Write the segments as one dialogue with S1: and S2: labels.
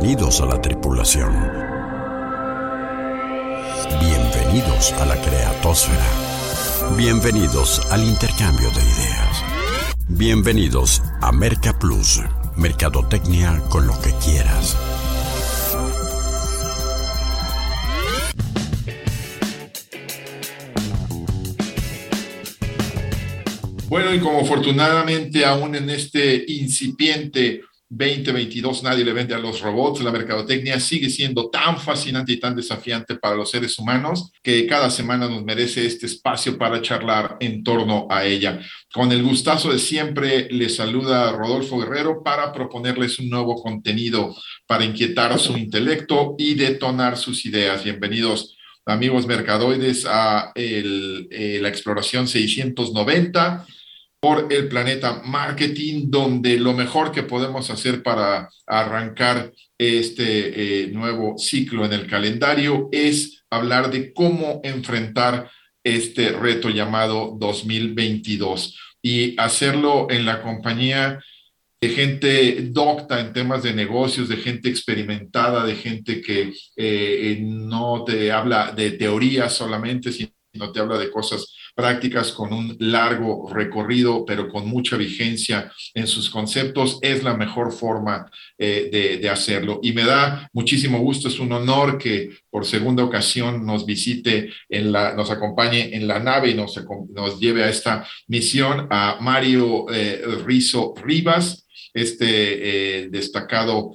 S1: Bienvenidos a la tripulación. Bienvenidos a la creatosfera. Bienvenidos al intercambio de ideas. Bienvenidos a Merca Plus, Mercadotecnia con lo que quieras.
S2: Bueno, y como afortunadamente aún en este incipiente 2022 nadie le vende a los robots, la mercadotecnia sigue siendo tan fascinante y tan desafiante para los seres humanos que cada semana nos merece este espacio para charlar en torno a ella. Con el gustazo de siempre, les saluda Rodolfo Guerrero para proponerles un nuevo contenido para inquietar su intelecto y detonar sus ideas. Bienvenidos amigos mercadoides a eh, la exploración 690 por el planeta marketing, donde lo mejor que podemos hacer para arrancar este eh, nuevo ciclo en el calendario es hablar de cómo enfrentar este reto llamado 2022 y hacerlo en la compañía de gente docta en temas de negocios, de gente experimentada, de gente que eh, no te habla de teoría solamente, sino te habla de cosas prácticas con un largo recorrido, pero con mucha vigencia en sus conceptos, es la mejor forma eh, de, hacerlo. Y me da muchísimo gusto, es un honor que por segunda ocasión nos visite, en la, nos acompañe en la nave y nos, nos lleve a esta misión a Mario eh, Rizo Rivas, este eh, destacado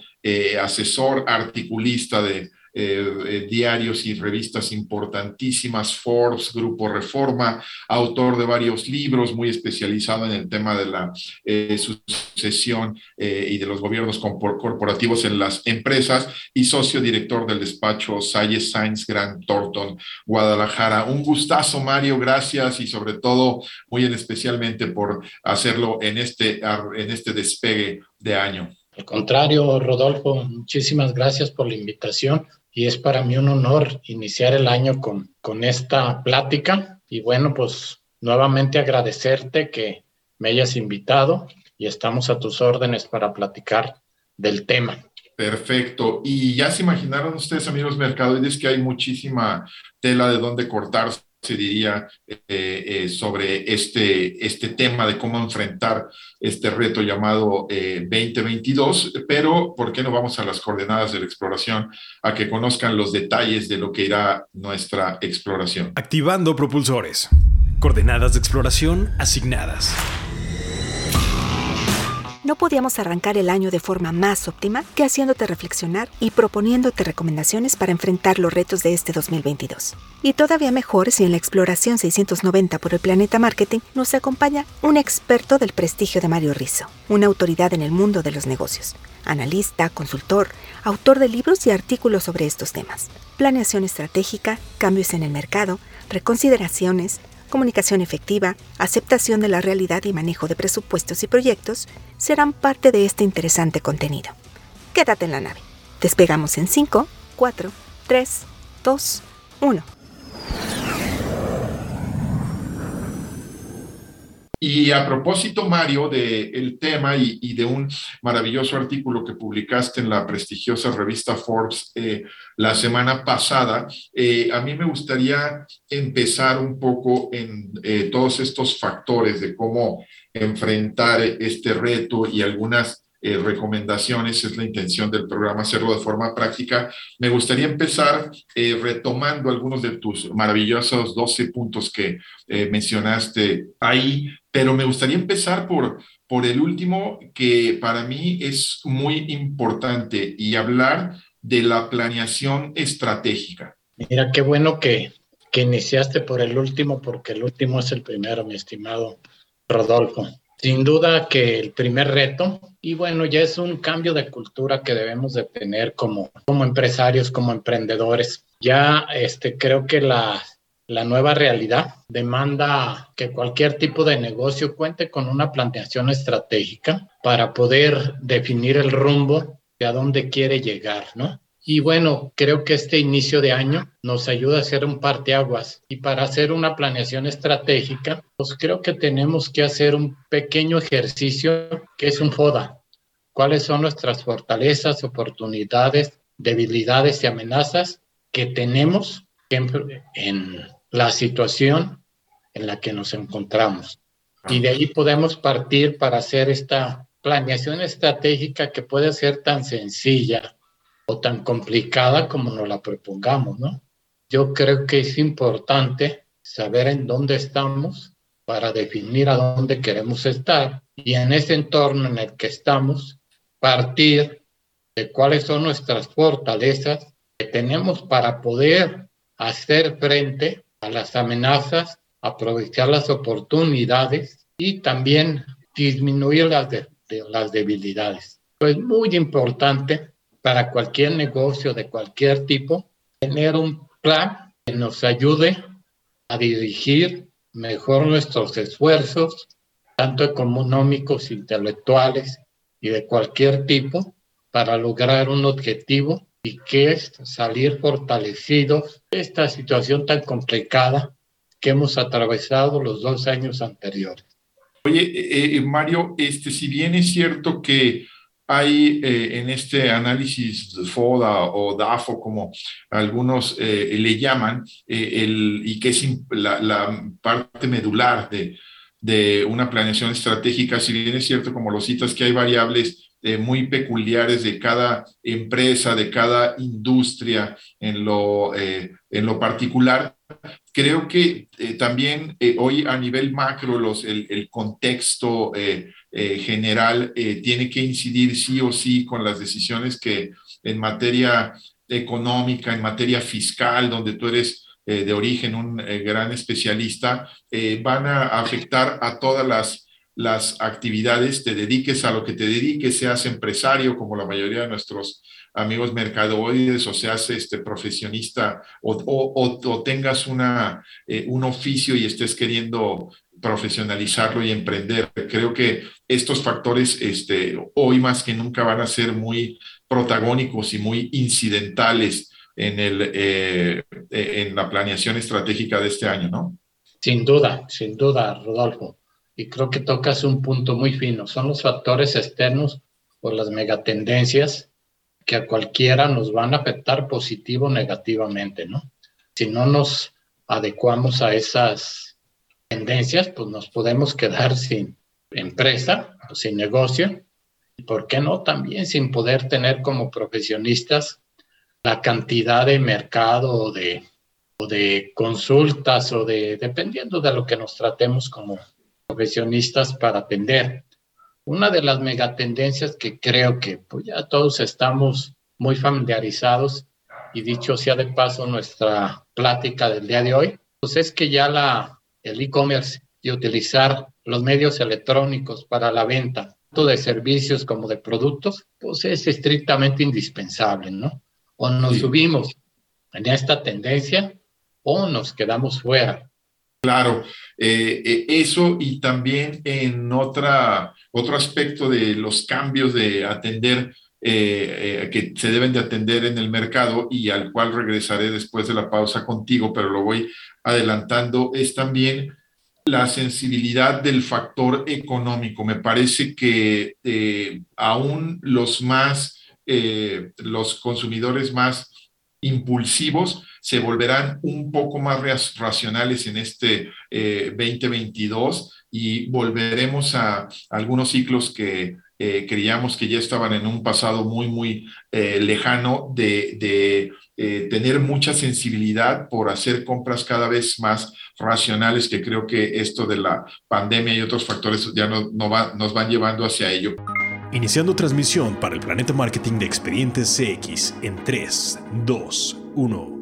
S2: asesor articulista de eh, eh, diarios y revistas importantísimas, Forbes, Grupo Reforma, autor de varios libros, muy especializado en el tema de la eh, sucesión y de los gobiernos corporativos en las empresas y socio director del despacho Salles Science Grand Thornton, Guadalajara. Un gustazo, Mario, gracias y sobre todo muy en especialmente por hacerlo en este, en este despegue de año.
S3: Al contrario, Rodolfo, muchísimas gracias por la invitación y es para mí un honor iniciar el año con, con esta plática. Y bueno, pues nuevamente agradecerte que me hayas invitado y estamos a tus órdenes para platicar del tema.
S2: Perfecto. Y ya se imaginaron ustedes, amigos mercadoides, que hay muchísima tela de dónde cortar se diría eh, eh, sobre este, este tema de cómo enfrentar este reto llamado 2022, eh, pero ¿por qué no vamos a las coordenadas de la exploración a que conozcan los detalles de lo que irá nuestra exploración?
S4: Activando propulsores. Coordenadas de exploración asignadas
S5: no podíamos arrancar el año de forma más óptima que haciéndote reflexionar y proponiéndote recomendaciones para enfrentar los retos de este 2022. Y todavía mejor si en la exploración 690 por el Planeta Marketing nos acompaña un experto del prestigio de Mario Rizzo, una autoridad en el mundo de los negocios, analista, consultor, autor de libros y artículos sobre estos temas. Planeación estratégica, cambios en el mercado, reconsideraciones, comunicación efectiva, aceptación de la realidad y manejo de presupuestos y proyectos serán parte de este interesante contenido. Quédate en la nave. Despegamos en 5, 4, 3, 2, 1.
S2: Y a propósito, Mario, del tema y, de un maravilloso artículo que publicaste en la prestigiosa revista Forbes eh, la semana pasada, eh, a mí me gustaría empezar un poco en eh, todos estos factores de cómo enfrentar este reto y algunas eh, recomendaciones, es la intención del programa hacerlo de forma práctica. Me gustaría empezar eh, retomando algunos de tus maravillosos 12 puntos que eh, mencionaste ahí, pero me gustaría empezar por, por el último que para mí es muy importante y hablar de la planeación estratégica.
S3: Mira, qué bueno que, que iniciaste por el último, porque el último es el primero, mi estimado Rodolfo. Sin duda que el primer reto, y bueno, ya es un cambio de cultura que debemos de tener como, como empresarios, como emprendedores. Ya este, creo que la, la nueva realidad demanda que cualquier tipo de negocio cuente con una planeación estratégica para poder definir el rumbo de a dónde quiere llegar, ¿no? Y bueno, creo que este inicio de año nos ayuda a hacer un parteaguas. Y para hacer una planeación estratégica, pues creo que tenemos que hacer un pequeño ejercicio que es un FODA. cuáles son nuestras fortalezas, oportunidades, debilidades y amenazas que tenemos en la situación en la que nos encontramos. Y de ahí podemos partir para hacer esta planeación estratégica que puede ser tan sencilla o tan complicada como nos la propongamos, ¿no? Yo creo que es importante saber en dónde estamos para definir a dónde queremos estar y en ese entorno en el que estamos partir de cuáles son nuestras fortalezas que tenemos para poder hacer frente a las amenazas, aprovechar las oportunidades y también disminuir las, de, las debilidades. Es muy importante para cualquier negocio de cualquier tipo tener un plan que nos ayude a dirigir mejor nuestros esfuerzos, tanto económicos, intelectuales y de cualquier tipo, para lograr un objetivo y que es salir fortalecidos de esta situación tan complicada que hemos atravesado los dos años anteriores.
S2: Oye, eh, eh, Mario, este, si bien es cierto que hay eh, en este análisis FODA o DAFO, como algunos le llaman, el, y que es la, la parte medular de, de, una planeación estratégica, si bien es cierto, como lo citas, que hay variables muy peculiares de cada empresa, de cada industria en lo, en lo particular, creo que eh, también eh, hoy a nivel macro los, el, contexto eh, general tiene que incidir sí o sí con las decisiones que en materia económica, en materia fiscal, donde tú eres de origen un gran especialista, van a afectar a todas las, las actividades, te dediques a lo que te dediques, seas empresario como la mayoría de nuestros amigos mercadoides o seas este, profesionista o, o, tengas una, eh, un oficio y estés queriendo profesionalizarlo y emprender. Creo que estos factores este, hoy más que nunca van a ser muy protagónicos y muy incidentales en, el, eh, en la planeación estratégica de este año, ¿no?
S3: Sin duda, sin duda, Rodolfo. Y creo que tocas un punto muy fino. Son los factores externos por las megatendencias que a cualquiera nos van a afectar positivo o negativamente, ¿no? Si no nos adecuamos a esas tendencias, pues nos podemos quedar sin empresa, sin negocio, y por qué no también sin poder tener como profesionistas la cantidad de mercado o de, o de consultas o de, dependiendo de lo que nos tratemos como profesionistas para atender. Una de las megatendencias que creo que pues, ya todos estamos muy familiarizados y dicho sea de paso nuestra plática del día de hoy, pues es que ya la, el e-commerce y utilizar los medios electrónicos para la venta, tanto de servicios como de productos, pues es estrictamente indispensable, ¿no? O nos subimos en esta tendencia o nos quedamos fuera.
S2: Claro, eh, eh, eso y también en otra, otro aspecto de los cambios de atender eh, que se deben de atender en el mercado y al cual regresaré después de la pausa contigo, pero lo voy adelantando, es también la sensibilidad del factor económico. Me parece que aún los más, los consumidores más impulsivos se volverán un poco más racionales en este 2022 eh, y volveremos a algunos ciclos que eh, creíamos que ya estaban en un pasado muy, muy eh, lejano de, tener mucha sensibilidad por hacer compras cada vez más racionales, que creo que esto de la pandemia y otros factores ya no, nos van llevando hacia ello.
S4: Iniciando transmisión para el Planeta Marketing de Expedientes CX en 3, 2, 1.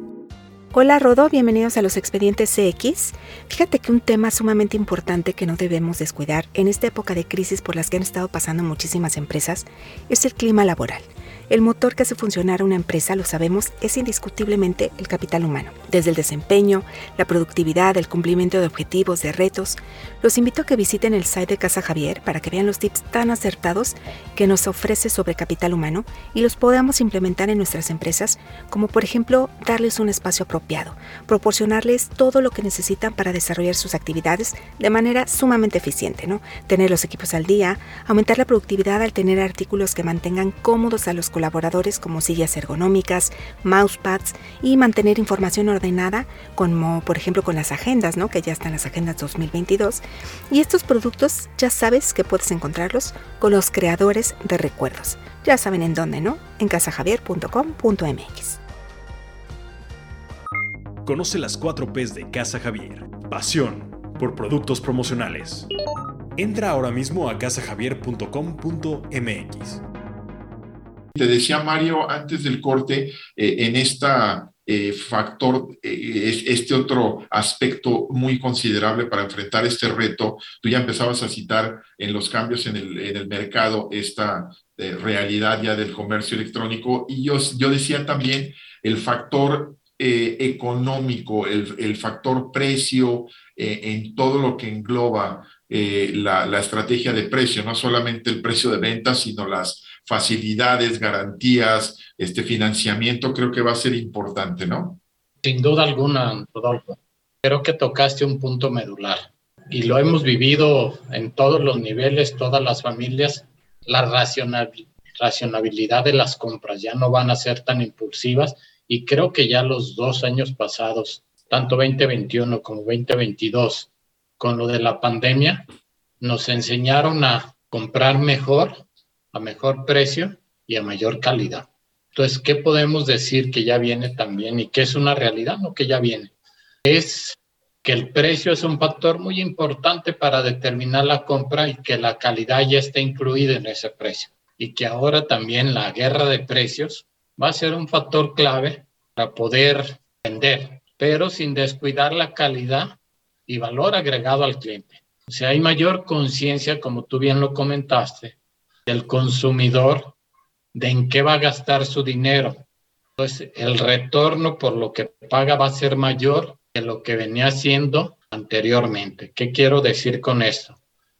S5: Hola Rodo, bienvenidos a los expedientes CX. Fíjate que un tema sumamente importante que no debemos descuidar en esta época de crisis por las que han estado pasando muchísimas empresas es el clima laboral. El motor que hace funcionar una empresa, lo sabemos, es indiscutiblemente el capital humano. Desde el desempeño, la productividad, el cumplimiento de objetivos, de retos. Los invito a que visiten el site de Casa Javier para que vean los tips tan acertados que nos ofrece sobre capital humano y los podamos implementar en nuestras empresas, como por ejemplo darles un espacio apropiado, proporcionarles todo lo que necesitan para desarrollar sus actividades de manera sumamente eficiente, ¿no? Tener los equipos al día, aumentar la productividad al tener artículos que mantengan cómodos a los colaboradores como sillas ergonómicas, mousepads y mantener información ordenada como por ejemplo con las agendas, ¿no? que ya están las agendas 2022. Y estos productos ya sabes que puedes encontrarlos con los creadores de recuerdos. Ya saben en dónde, ¿no? En casajavier.com.mx.
S4: Conoce las 4 P's de Casa Javier. Pasión por productos promocionales. Entra ahora mismo a casajavier.com.mx.
S2: Te decía Mario antes del corte, eh, en esta eh, factor, eh, este otro aspecto muy considerable para enfrentar este reto, tú ya empezabas a citar en los cambios en el, en el mercado esta realidad ya del comercio electrónico y yo, yo decía también el factor económico, el, el, factor precio en todo lo que engloba la, la estrategia de precio, no solamente el precio de venta, sino las facilidades, garantías, este financiamiento, creo que va a ser importante, ¿no?
S3: Sin duda alguna, Rodolfo. Creo que tocaste un punto medular y lo hemos vivido en todos los niveles, todas las familias, la racionalidad de las compras ya no van a ser tan impulsivas y creo que ya los dos años pasados, tanto 2021 como 2022, con lo de la pandemia, nos enseñaron a comprar mejor a mejor precio y a mayor calidad. Entonces, ¿qué podemos decir que ya viene también y que es una realidad? No que ya viene. Es que el precio es un factor muy importante para determinar la compra y que la calidad ya está incluida en ese precio. Y que ahora también la guerra de precios va a ser un factor clave para poder vender, pero sin descuidar la calidad y valor agregado al cliente. O sea, hay mayor conciencia, como tú bien lo comentaste, del consumidor de en qué va a gastar su dinero. Entonces, el retorno por lo que paga va a ser mayor que lo que venía haciendo anteriormente. ¿Qué quiero decir con esto?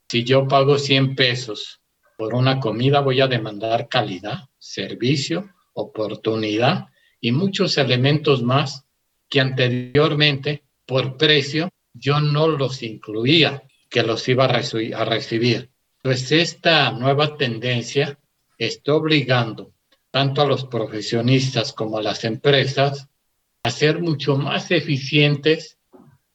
S3: Si yo pago 100 pesos por una comida, voy a demandar calidad, servicio, oportunidad y muchos elementos más que anteriormente, por precio, yo no los incluía, que los iba a, recibir. Pues esta nueva tendencia está obligando tanto a los profesionistas como a las empresas a ser mucho más eficientes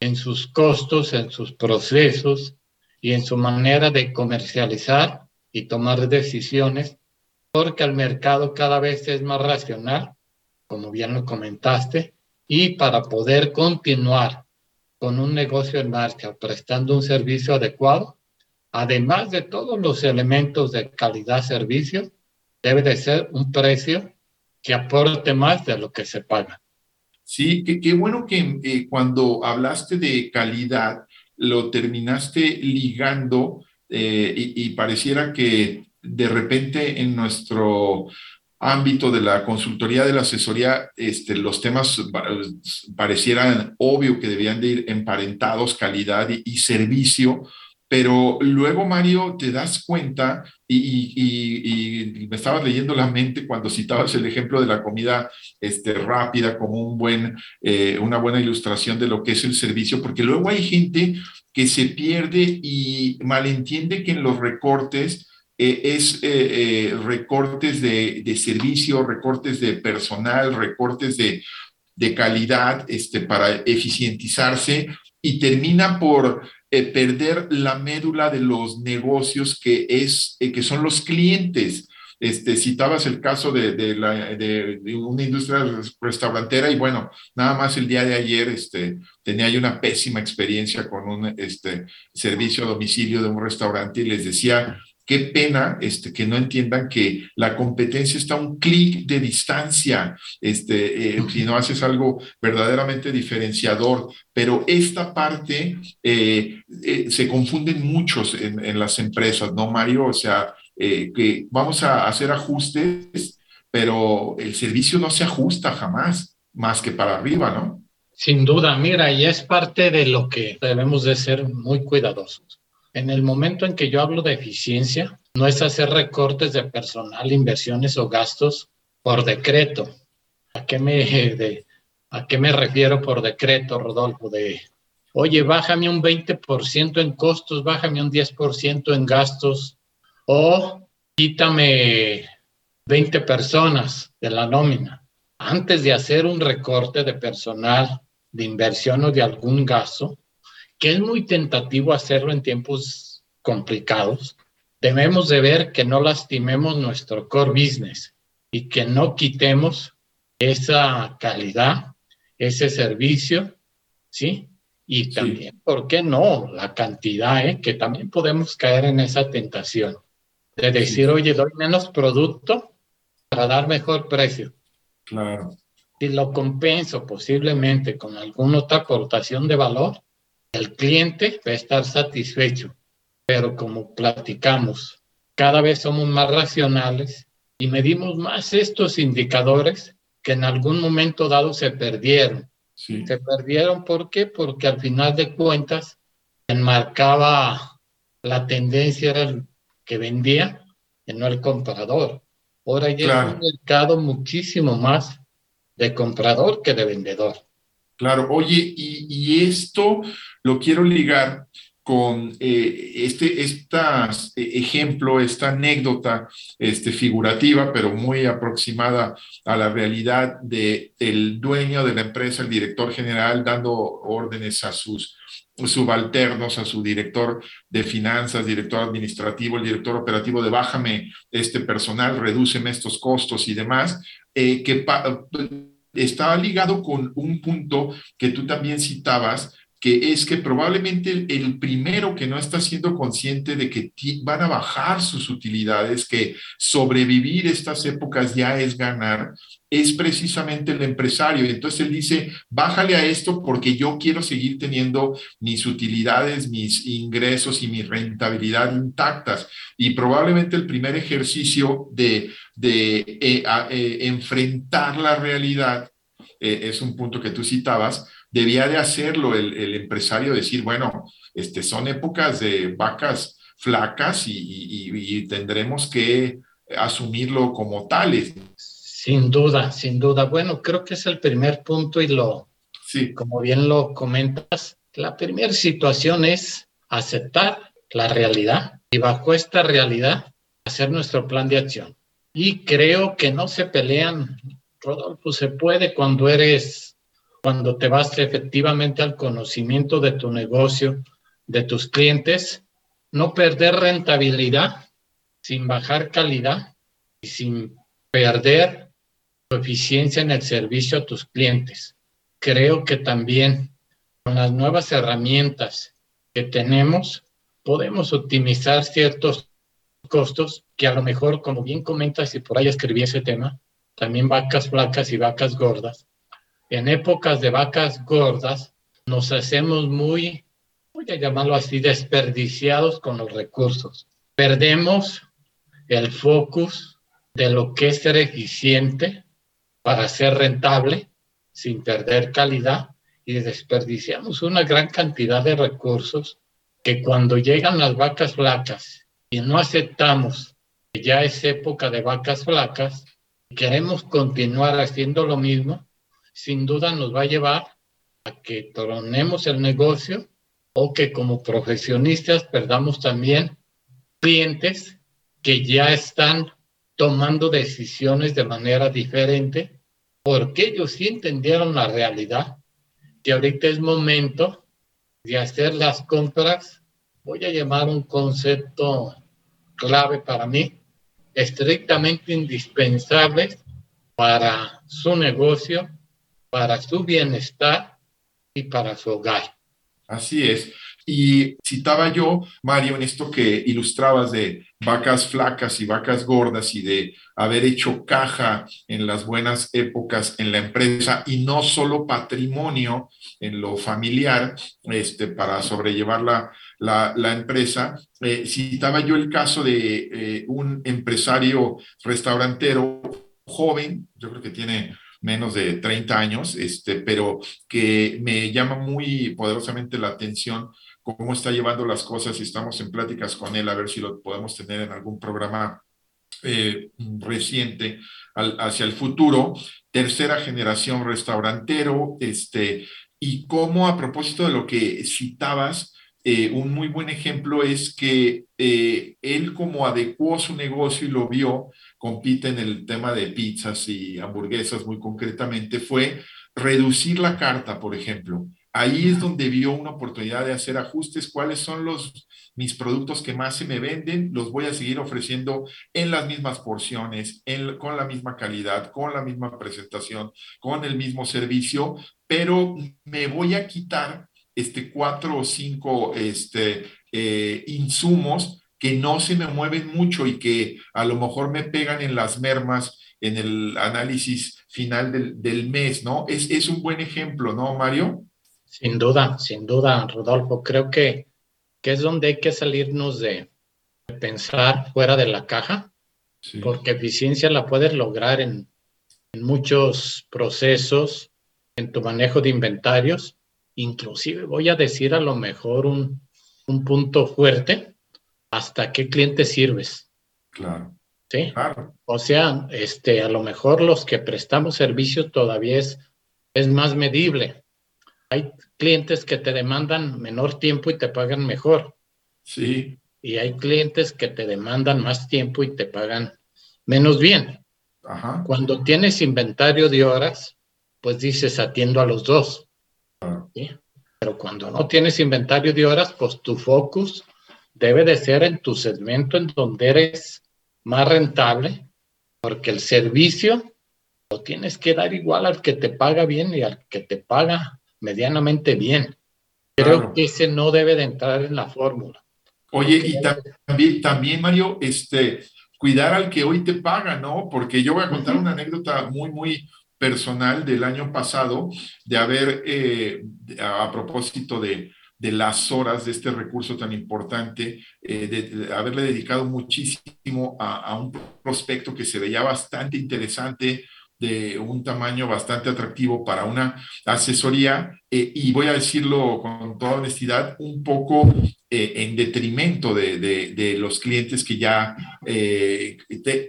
S3: en sus costos, en sus procesos y en su manera de comercializar y tomar decisiones, porque el mercado cada vez es más racional, como bien lo comentaste, y para poder continuar con un negocio en marcha, prestando un servicio adecuado, además de todos los elementos de calidad-servicio, debe de ser un precio que aporte más de lo que se paga.
S2: Sí, qué, bueno que eh, cuando hablaste de calidad lo terminaste ligando eh, y, y, pareciera que de repente en nuestro ámbito de la consultoría de la asesoría, este, los temas parecieran obvio que debían de ir emparentados, calidad y servicio, pero luego, Mario, te das cuenta, y, me estabas leyendo la mente cuando citabas el ejemplo de la comida este, rápida como un buen, eh, una buena ilustración de lo que es el servicio, porque luego hay gente que se pierde y malentiende que en los recortes eh, es eh, recortes de, de, servicio, recortes de personal, recortes de, de calidad este, para eficientizarse y termina por eh, perder la médula de los negocios que, es, eh, que son los clientes. Este, citabas el caso de, de, la, una industria restaurantera y bueno, nada más el día de ayer este, tenía yo una pésima experiencia con un este, servicio a domicilio de un restaurante y les decía, Qué pena este, que no entiendan que la competencia está a un clic de distancia, este, eh, si no haces algo verdaderamente diferenciador. Pero esta parte eh, eh, se confunden muchos en, en, las empresas, ¿no, Mario? O sea, que vamos a hacer ajustes pero el servicio no se ajusta jamás, más que para arriba, ¿no?
S3: Sin duda, mira, y es parte de lo que debemos de ser muy cuidadosos. En el momento en que yo hablo de eficiencia, no es hacer recortes de personal, inversiones o gastos por decreto. ¿A qué me, me refiero por decreto, Rodolfo? De, oye, bájame un 20% en costos, bájame un 10% en gastos o quítame 20 personas de la nómina. Antes de hacer un recorte de personal, de inversión o de algún gasto, que es muy tentativo hacerlo en tiempos complicados, debemos de ver que no lastimemos nuestro core business y que no quitemos esa calidad, ese servicio, ¿sí? Y también, ¿por qué no? La cantidad, ¿eh? Que también podemos caer en esa tentación de decir, oye, doy menos producto para dar mejor precio.
S2: Claro.
S3: Si lo compenso posiblemente con alguna otra aportación de valor, el cliente va a estar satisfecho. Pero como platicamos, cada vez somos más racionales y medimos más estos indicadores que en algún momento dado se perdieron. Se perdieron, ¿por qué? Porque al final de cuentas enmarcaba la tendencia era el que vendía y no el comprador. Ahora ya es un mercado muchísimo más de comprador que de vendedor.
S2: Claro, oye, y, esto lo quiero ligar con eh, este estas, eh, ejemplo, esta anécdota este, figurativa, pero muy aproximada a la realidad de el dueño de la empresa, el director general, dando órdenes a sus subalternos, a su director de finanzas, director administrativo, el director operativo de bájame este personal, redúceme estos costos y demás, eh, que estaba ligado con un punto que tú también citabas, que es que probablemente el, primero que no está siendo consciente de que van a bajar sus utilidades, que sobrevivir estas épocas ya es ganar, es precisamente el empresario. Entonces él dice, bájale a esto porque yo quiero seguir teniendo mis utilidades, mis ingresos y mi rentabilidad intactas. Y probablemente el primer ejercicio de, de eh, eh, enfrentar la realidad, eh, es un punto que tú citabas, debía de hacerlo el, empresario, decir, bueno, este, son épocas de vacas flacas y, tendremos que asumirlo como tales.
S3: Sin duda, sin duda. Bueno, creo que es el primer punto y lo, sí. como bien lo comentas, la primera situación es aceptar la realidad y bajo esta realidad hacer nuestro plan de acción. Y creo que no se pelean, Rodolfo, se puede cuando eres cuando te vas efectivamente al conocimiento de tu negocio, de tus clientes, no perder rentabilidad sin bajar calidad y sin perder tu eficiencia en el servicio a tus clientes. Creo que también con las nuevas herramientas que tenemos, podemos optimizar ciertos costos que a lo mejor, como bien comentas, y por ahí escribí ese tema, también vacas flacas y vacas gordas, en épocas de vacas gordas nos hacemos muy, voy a llamarlo así, desperdiciados con los recursos. Perdemos el focus de lo que es ser eficiente para ser rentable sin perder calidad y desperdiciamos una gran cantidad de recursos que cuando llegan las vacas flacas y no aceptamos que ya es época de vacas flacas y queremos continuar haciendo lo mismo, sin duda nos va a llevar a que tronemos el negocio o que como profesionistas perdamos también clientes que ya están tomando decisiones de manera diferente porque ellos sí entendieron la realidad que ahorita es momento de hacer las compras, voy a llamar un concepto clave para mí, estrictamente indispensable para su negocio para su bienestar y para su hogar.
S2: Así es. Y citaba yo, Mario, en esto que ilustrabas de vacas flacas y vacas gordas y de haber hecho caja en las buenas épocas en la empresa y no solo patrimonio en lo familiar este, para sobrellevar la, la, empresa. Eh, citaba yo el caso de eh, un empresario restaurantero joven, yo creo que tiene menos de 30 años, este, pero que me llama muy poderosamente la atención cómo está llevando las cosas y estamos en pláticas con él a ver si lo podemos tener en algún programa eh, reciente hacia el futuro. Tercera generación restaurantero, este, y cómo a propósito de lo que citabas, eh, un muy buen ejemplo es que eh, él como adecuó su negocio y lo vio, compite en el tema de pizzas y hamburguesas muy concretamente, fue reducir la carta, por ejemplo. Ahí es donde vio una oportunidad de hacer ajustes, cuáles son los mis productos que más se me venden, los voy a seguir ofreciendo en las mismas porciones, con la misma calidad, con la misma presentación, con el mismo servicio, pero me voy a quitar este, cuatro o cinco este, eh, insumos que no se me mueven mucho y que a lo mejor me pegan en las mermas en el análisis final del, del mes, ¿no? Es, es, un buen ejemplo, ¿no, Mario?
S3: Sin duda, sin duda, Rodolfo. Creo que, que es donde hay que salirnos de, pensar fuera de la caja, porque eficiencia la puedes lograr en, en muchos procesos, en tu manejo de inventarios, inclusive voy a decir a lo mejor un, un punto fuerte, hasta qué cliente sirves.
S2: Claro.
S3: Sí. Claro. O sea, este, a lo mejor los que prestamos servicio todavía es, es más medible. Hay clientes que te demandan menor tiempo y te pagan mejor.
S2: Sí.
S3: Y hay clientes que te demandan más tiempo y te pagan menos bien.
S2: Ajá.
S3: Cuando tienes inventario de horas, pues dices atiendo a los dos. Pero cuando no tienes inventario de horas, pues tu focus debe de ser en tu segmento en donde eres más rentable, porque el servicio lo tienes que dar igual al que te paga bien y al que te paga medianamente bien. Creo que ese no debe de entrar en la fórmula.
S2: Oye, y también, también, Mario, este, cuidar al que hoy te paga, ¿no? Porque yo voy a contar una anécdota muy, muy, personal del año pasado de haber, eh, a, propósito de, de, las horas de este recurso tan importante, eh, de, haberle dedicado muchísimo a, un prospecto que se veía bastante interesante, de un tamaño bastante atractivo para una asesoría eh, y voy a decirlo con toda honestidad, un poco eh, en detrimento de, de, los clientes que ya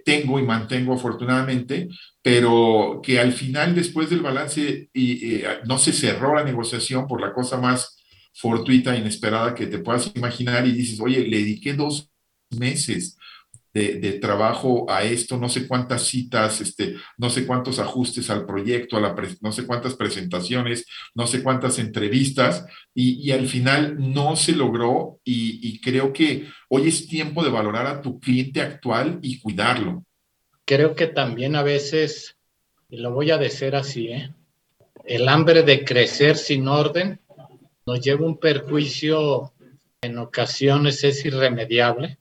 S2: tengo y mantengo afortunadamente, pero que al final, después del balance, y, no se cerró la negociación por la cosa más fortuita, inesperada que te puedas imaginar y dices, oye, le dediqué dos meses de, trabajo a esto, no sé cuántas citas, este, no sé cuántos ajustes al proyecto, a la no sé cuántas presentaciones, no sé cuántas entrevistas, y, al final no se logró y, creo que hoy es tiempo de valorar a tu cliente actual y cuidarlo.
S3: Creo que también a veces, y lo voy a decir así, ¿eh? el hambre de crecer sin orden nos lleva un perjuicio en ocasiones es irremediable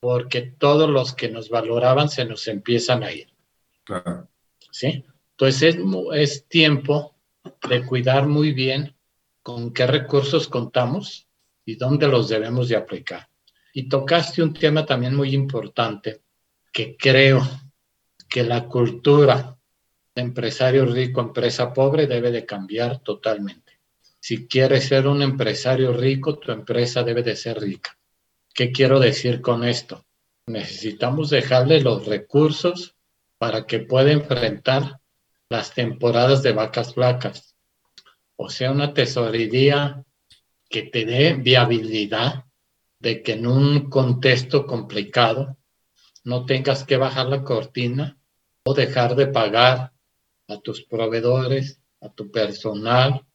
S3: porque todos los que nos valoraban se nos empiezan a ir.
S2: Claro.
S3: ¿Sí? Entonces es, es tiempo de cuidar muy bien con qué recursos contamos y dónde los debemos de aplicar. Y tocaste un tema también muy importante que creo que la cultura de empresario rico, empresa pobre debe de cambiar totalmente. Si quieres ser un empresario rico, tu empresa debe de ser rica. ¿Qué quiero decir con esto? Necesitamos dejarle los recursos para que pueda enfrentar las temporadas de vacas flacas. O sea, una tesorería que te dé viabilidad de que en un contexto complicado no tengas que bajar la cortina o dejar de pagar a tus proveedores, a tu personal,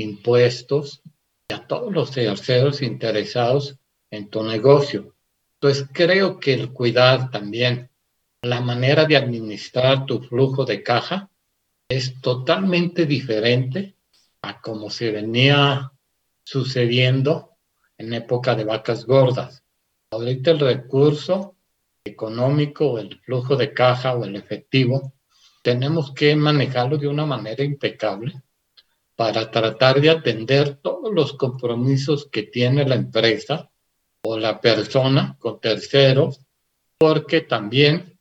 S3: impuestos a todos los terceros interesados en tu negocio. Entonces creo que el cuidar también la manera de administrar tu flujo de caja es totalmente diferente a como se venía sucediendo en época de vacas gordas. Ahorita el recurso económico, el flujo de caja o el efectivo, tenemos que manejarlo de una manera impecable para tratar de atender todos los compromisos que tiene la empresa o la persona con terceros, porque también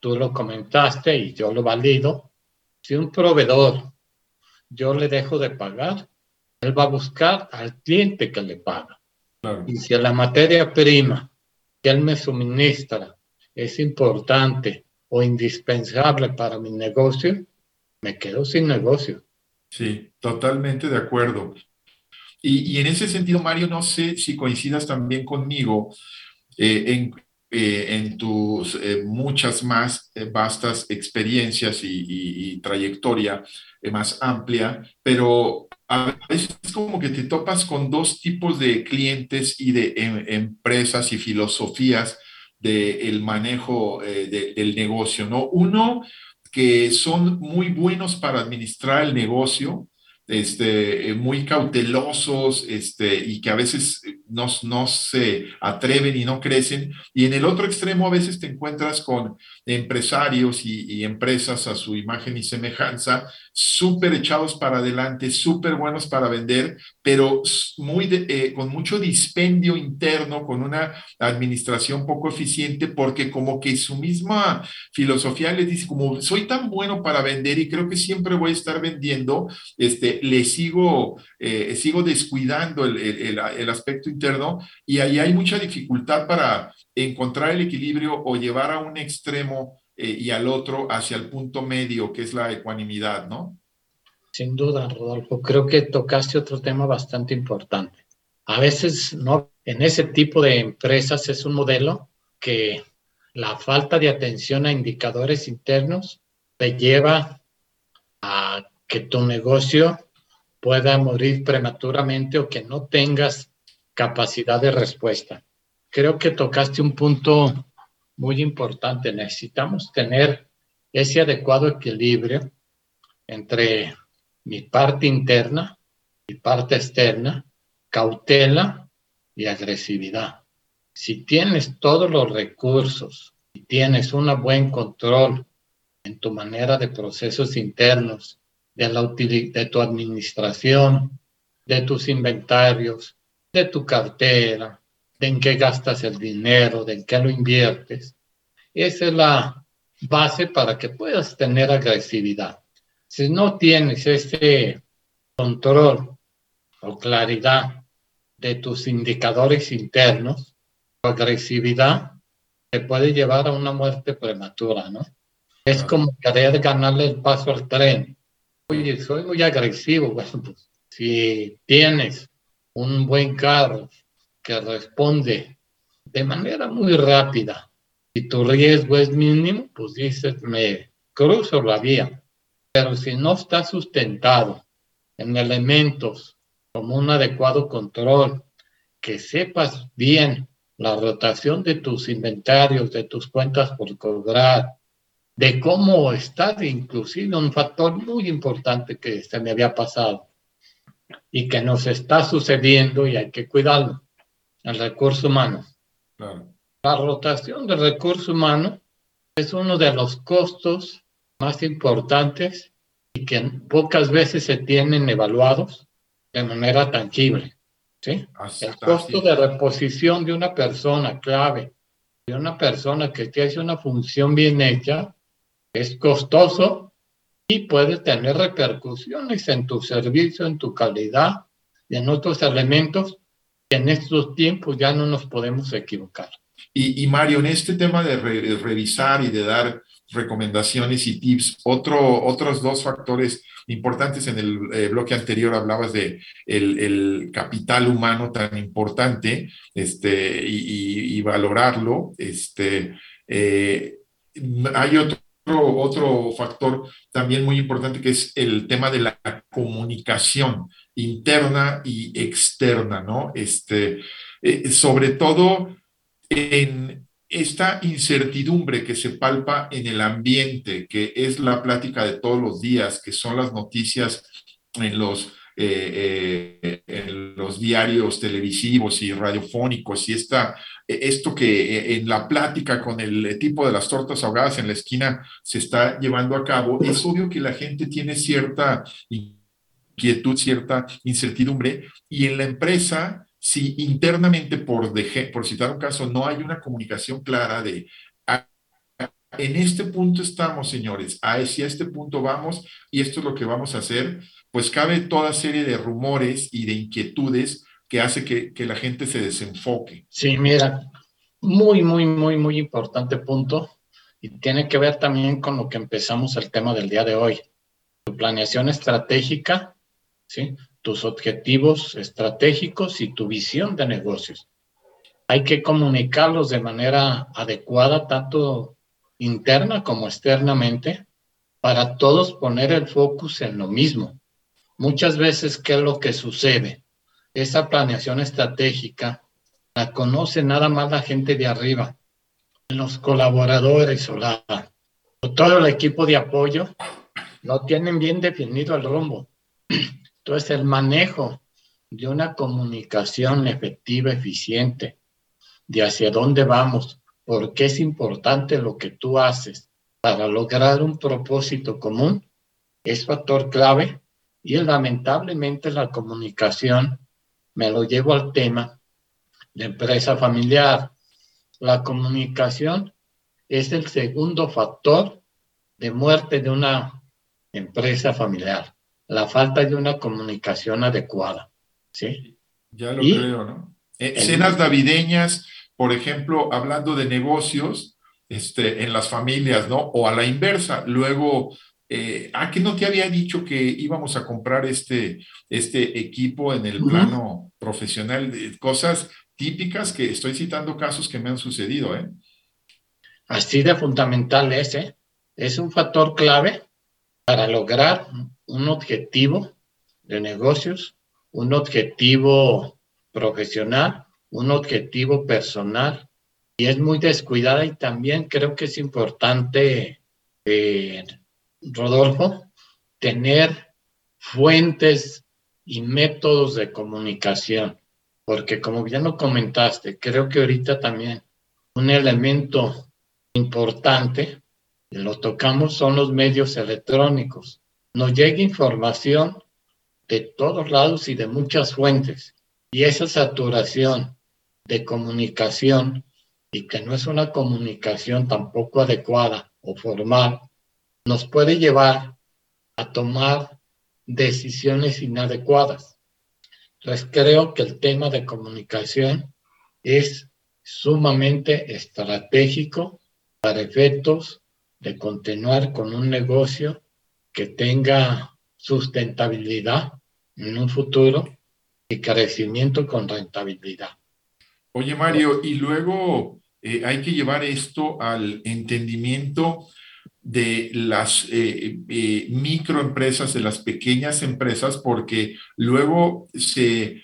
S3: tú lo comentaste y yo lo valido, si un proveedor yo le dejo de pagar, él va a buscar al cliente que le paga. Y si la materia prima que él me suministra es importante o indispensable para mi negocio, me quedo sin negocio.
S2: Sí, totalmente de acuerdo. Y, en ese sentido, Mario, no sé si coincidas también conmigo eh, en, eh, en, tus eh, muchas más vastas experiencias y, trayectoria más amplia, pero a veces es como que te topas con dos tipos de clientes y de em, empresas y filosofías del manejo del negocio, ¿no? Uno que son muy buenos para administrar el negocio, este, muy cautelosos este, y que a veces no, no, se atreven y no crecen. Y en el otro extremo a veces te encuentras con empresarios y, empresas a su imagen y semejanza, súper echados para adelante, súper buenos para vender, pero muy eh, con mucho dispendio interno, con una administración poco eficiente, porque como que su misma filosofía les dice, como soy tan bueno para vender y creo que siempre voy a estar vendiendo, este, le sigo, eh, sigo descuidando el, el, el aspecto interno y ahí hay mucha dificultad para encontrar el equilibrio o llevar a un extremo eh, y al otro hacia el punto medio, que es la ecuanimidad, ¿no?
S3: Sin duda, Rodolfo. Creo que tocaste otro tema bastante importante. A veces, no, en ese tipo de empresas es un modelo que la falta de atención a indicadores internos te lleva a que tu negocio pueda morir prematuramente o que no tengas capacidad de respuesta creo que tocaste un punto muy importante. Necesitamos tener ese adecuado equilibrio entre mi parte interna y parte externa, cautela y agresividad. Si tienes todos los recursos y tienes un buen control en tu manera de procesos internos, de, la de tu administración, de tus inventarios, de tu cartera, de en qué gastas el dinero, de en qué lo inviertes. Esa es la base para que puedas tener agresividad. Si no tienes ese control o claridad de tus indicadores internos, tu agresividad te puede llevar a una muerte prematura, ¿no? Es como querer ganarle el paso al tren. Oye, soy muy agresivo. Bueno, pues, si tienes un buen carro, que responde de manera muy rápida y tu riesgo es mínimo, pues dices, me cruzo la vía. Pero si no está sustentado en elementos como un adecuado control, que sepas bien la rotación de tus inventarios, de tus cuentas por cobrar, de cómo está inclusive un factor muy importante que se me había pasado y que nos está sucediendo y hay que cuidarlo el recurso humano. La rotación del recurso humano es uno de los costos más importantes y que pocas veces se tienen evaluados de manera tangible. ¿sí? El costo de reposición de una persona clave, de una persona que te hace una función bien hecha, es costoso y puede tener repercusiones en tu servicio, en tu calidad y en otros elementos en estos tiempos ya no nos podemos equivocar.
S2: Y, Mario, en este tema de revisar y de dar recomendaciones y tips, otro, otros dos factores importantes en el eh, bloque anterior hablabas de el, capital humano tan importante este, y, valorarlo. Este, eh, hay otro, otro factor también muy importante que es el tema de la comunicación interna y externa, ¿no? Este, eh, sobre todo en esta incertidumbre que se palpa en el ambiente, que es la plática de todos los días, que son las noticias en los, eh, eh, en los diarios televisivos y radiofónicos, y esta, esto que en la plática con el tipo de las tortas ahogadas en la esquina se está llevando a cabo, es obvio que la gente tiene cierta inquietud, cierta incertidumbre, y en la empresa, si internamente, por, por citar un caso, no hay una comunicación clara de en este punto estamos, señores, hacia este punto vamos y esto es lo que vamos a hacer, pues cabe toda serie de rumores y de inquietudes que hace que, que la gente se desenfoque.
S3: Sí, mira, muy, muy, muy, muy importante punto y tiene que ver también con lo que empezamos el tema del día de hoy. Tu planeación estratégica, ¿sí? tus objetivos estratégicos y tu visión de negocios. Hay que comunicarlos de manera adecuada, tanto interna como externamente, para todos poner el focus en lo mismo. Muchas veces, ¿qué es lo que sucede? Esa planeación estratégica la conoce nada más la gente de arriba, los colaboradores o, la, todo el equipo de apoyo no tienen bien definido el rumbo. Entonces, el manejo de una comunicación efectiva, eficiente, de hacia dónde vamos, por qué es importante lo que tú haces para lograr un propósito común, es factor clave y lamentablemente la comunicación, me lo llevo al tema de empresa familiar. La comunicación es el segundo factor de muerte de una empresa familiar. La falta de una comunicación adecuada. ¿sí?
S2: Ya lo creo, ¿no? Eh, cenas navideñas, por ejemplo, hablando de negocios este, en las familias, ¿no? O a la inversa. Luego, eh, ¿a qué no te había dicho que íbamos a comprar este, este equipo en el plano profesional? Cosas típicas que estoy citando casos que me han sucedido. ¿eh?
S3: Así de fundamental es, ¿eh? es un factor clave para lograr un objetivo de negocios, un objetivo profesional, un objetivo personal. Y es muy descuidada y también creo que es importante, eh, Rodolfo, tener fuentes y métodos de comunicación porque como bien lo comentaste, creo que ahorita también un elemento importante, y lo tocamos, son los medios electrónicos. Nos llega información de todos lados y de muchas fuentes. Y esa saturación de comunicación, y que no es una comunicación tampoco adecuada o formal, nos puede llevar a tomar decisiones inadecuadas. Entonces creo que el tema de comunicación es sumamente estratégico para efectos de continuar con un negocio que tenga sustentabilidad en un futuro y crecimiento con rentabilidad.
S2: Oye, Mario, y luego eh, hay que llevar esto al entendimiento de las eh, eh, microempresas, de las pequeñas empresas, porque luego se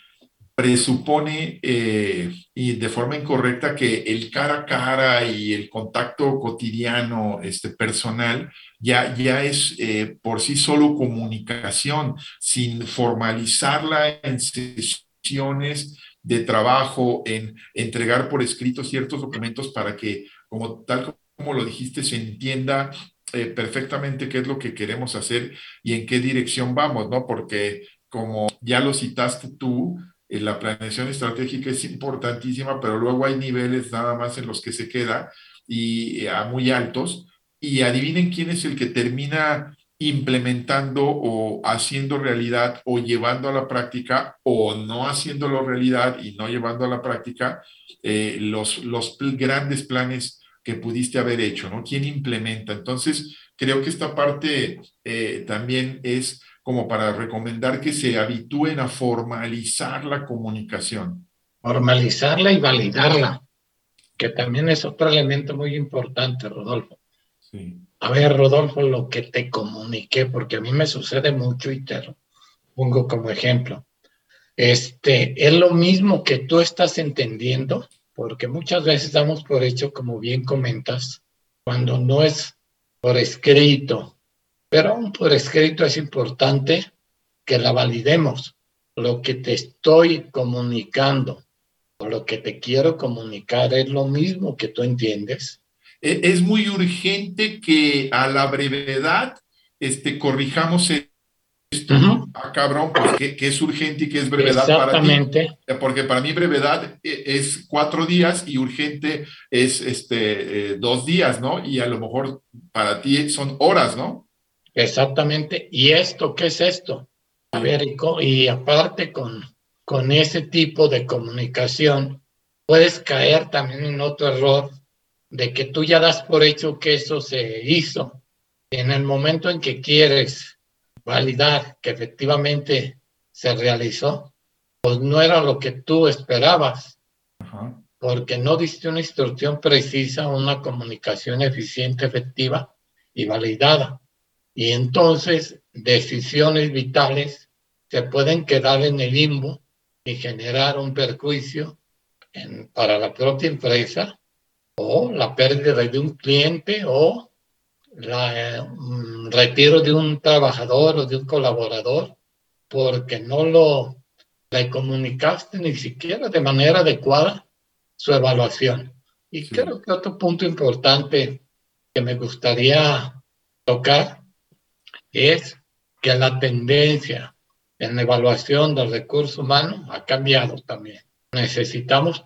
S2: presupone y de forma incorrecta que el cara a cara y el contacto cotidiano este, personal ya, ya es por sí solo comunicación, sin formalizarla en sesiones de trabajo, en entregar por escrito ciertos documentos para que, como tal como lo dijiste, se entienda eh, perfectamente qué es lo que queremos hacer y en qué dirección vamos, ¿no? Porque como ya lo citaste tú, eh, la planeación estratégica es importantísima, pero luego hay niveles nada más en los que se queda y eh, a muy altos. Y adivinen quién es el que termina implementando o haciendo realidad o llevando a la práctica o no haciéndolo realidad y no llevando a la práctica los, los grandes planes que pudiste haber hecho, ¿no? ¿Quién implementa? Entonces, creo que esta parte eh, también es como para recomendar que se habitúen a formalizar la comunicación.
S3: Formalizarla y validarla, que también es otro elemento muy importante, Rodolfo. A ver, Rodolfo, lo que te comuniqué, porque a mí me sucede mucho y te lo pongo como ejemplo. Este, es lo mismo que tú estás entendiendo porque muchas veces damos por hecho, como bien comentas, cuando no es por escrito, pero aún por escrito es importante que la validemos. Lo que te estoy comunicando o lo que te quiero comunicar es lo mismo que tú entiendes.
S2: E, es muy urgente que a la brevedad este, corrijamos esto, ah, cabrón, pues que, es urgente y que es brevedad para ti. Porque para mí brevedad eh, es cuatro días y urgente es este, eh, dos días, ¿no? Y a lo mejor para ti son horas, ¿no?
S3: Exactamente. ¿Y esto qué es esto? A ver, y, aparte con, con ese tipo de comunicación, puedes caer también en otro error de que tú ya das por hecho que eso se hizo. En el momento en que quieres validar que efectivamente se realizó, pues no era lo que tú esperabas, porque no diste una instrucción precisa, una comunicación eficiente, efectiva y validada. Y entonces decisiones vitales se pueden quedar en el limbo y generar un perjuicio para la propia empresa o la pérdida de un cliente o la, mm, retiro de un trabajador o de un colaborador porque no lo le comunicaste ni siquiera de manera adecuada su evaluación. Y creo que otro punto importante que me gustaría tocar es que la tendencia en la evaluación del recurso humano ha cambiado también. Necesitamos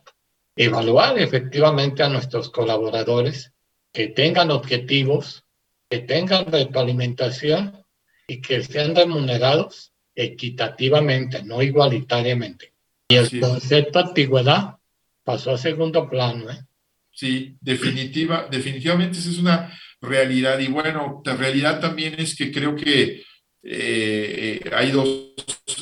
S3: evaluar efectivamente a nuestros colaboradores que tengan objetivos que tengan retroalimentación y que sean remunerados equitativamente, no igualitariamente. Y el concepto de antigüedad pasó a segundo plano. ¿eh?
S2: Sí, definitiva, definitivamente esa es una realidad. Y bueno, la realidad también es que creo que eh, hay dos,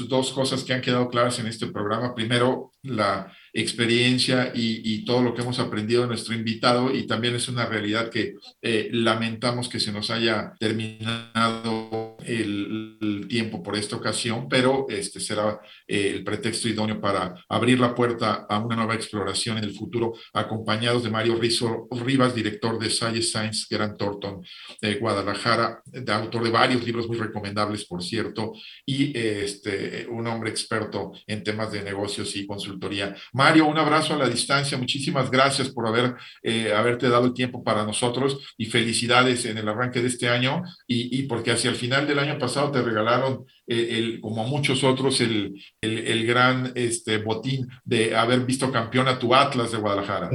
S2: dos, cosas que han quedado claras en este programa. Primero, la experiencia y, todo lo que hemos aprendido de nuestro invitado y también es una realidad que eh, lamentamos que se nos haya terminado el, tiempo por esta ocasión, pero este será eh, el pretexto idóneo para abrir la puerta a una nueva exploración en el futuro, acompañados de Mario Rizo Rivas, director de Science Science Grant Thornton de Guadalajara, de autor de varios libros muy recomendables, por cierto, y este, un hombre experto en temas de negocios y consultoría. Mario, un abrazo a la distancia. Muchísimas gracias por haber, eh, haberte dado el tiempo para nosotros y felicidades en el arranque de este año y, porque hacia el final del año pasado te regalaron, eh, el, como a muchos otros, el, el, gran este, botín de haber visto campeón a tu Atlas de Guadalajara.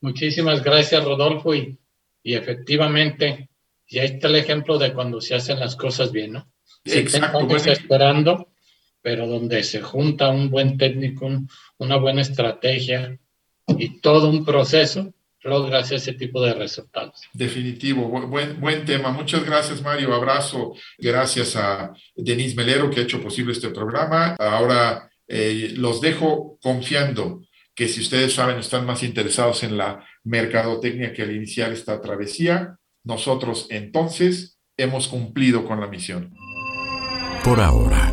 S3: Muchísimas gracias, Rodolfo. Y, y efectivamente, ya está el ejemplo de cuando se hacen las cosas bien, ¿no? Exacto. esperando pero donde se junta un buen técnico, una buena estrategia y todo un proceso, logras ese tipo de resultados.
S2: Definitivo, buen, buen tema. Muchas gracias, Mario. Abrazo. Gracias a Denise Melero que ha hecho posible este programa. Ahora eh, los dejo confiando que si ustedes saben, están más interesados en la mercadotecnia que al iniciar esta travesía, nosotros entonces hemos cumplido con la misión.
S1: Por ahora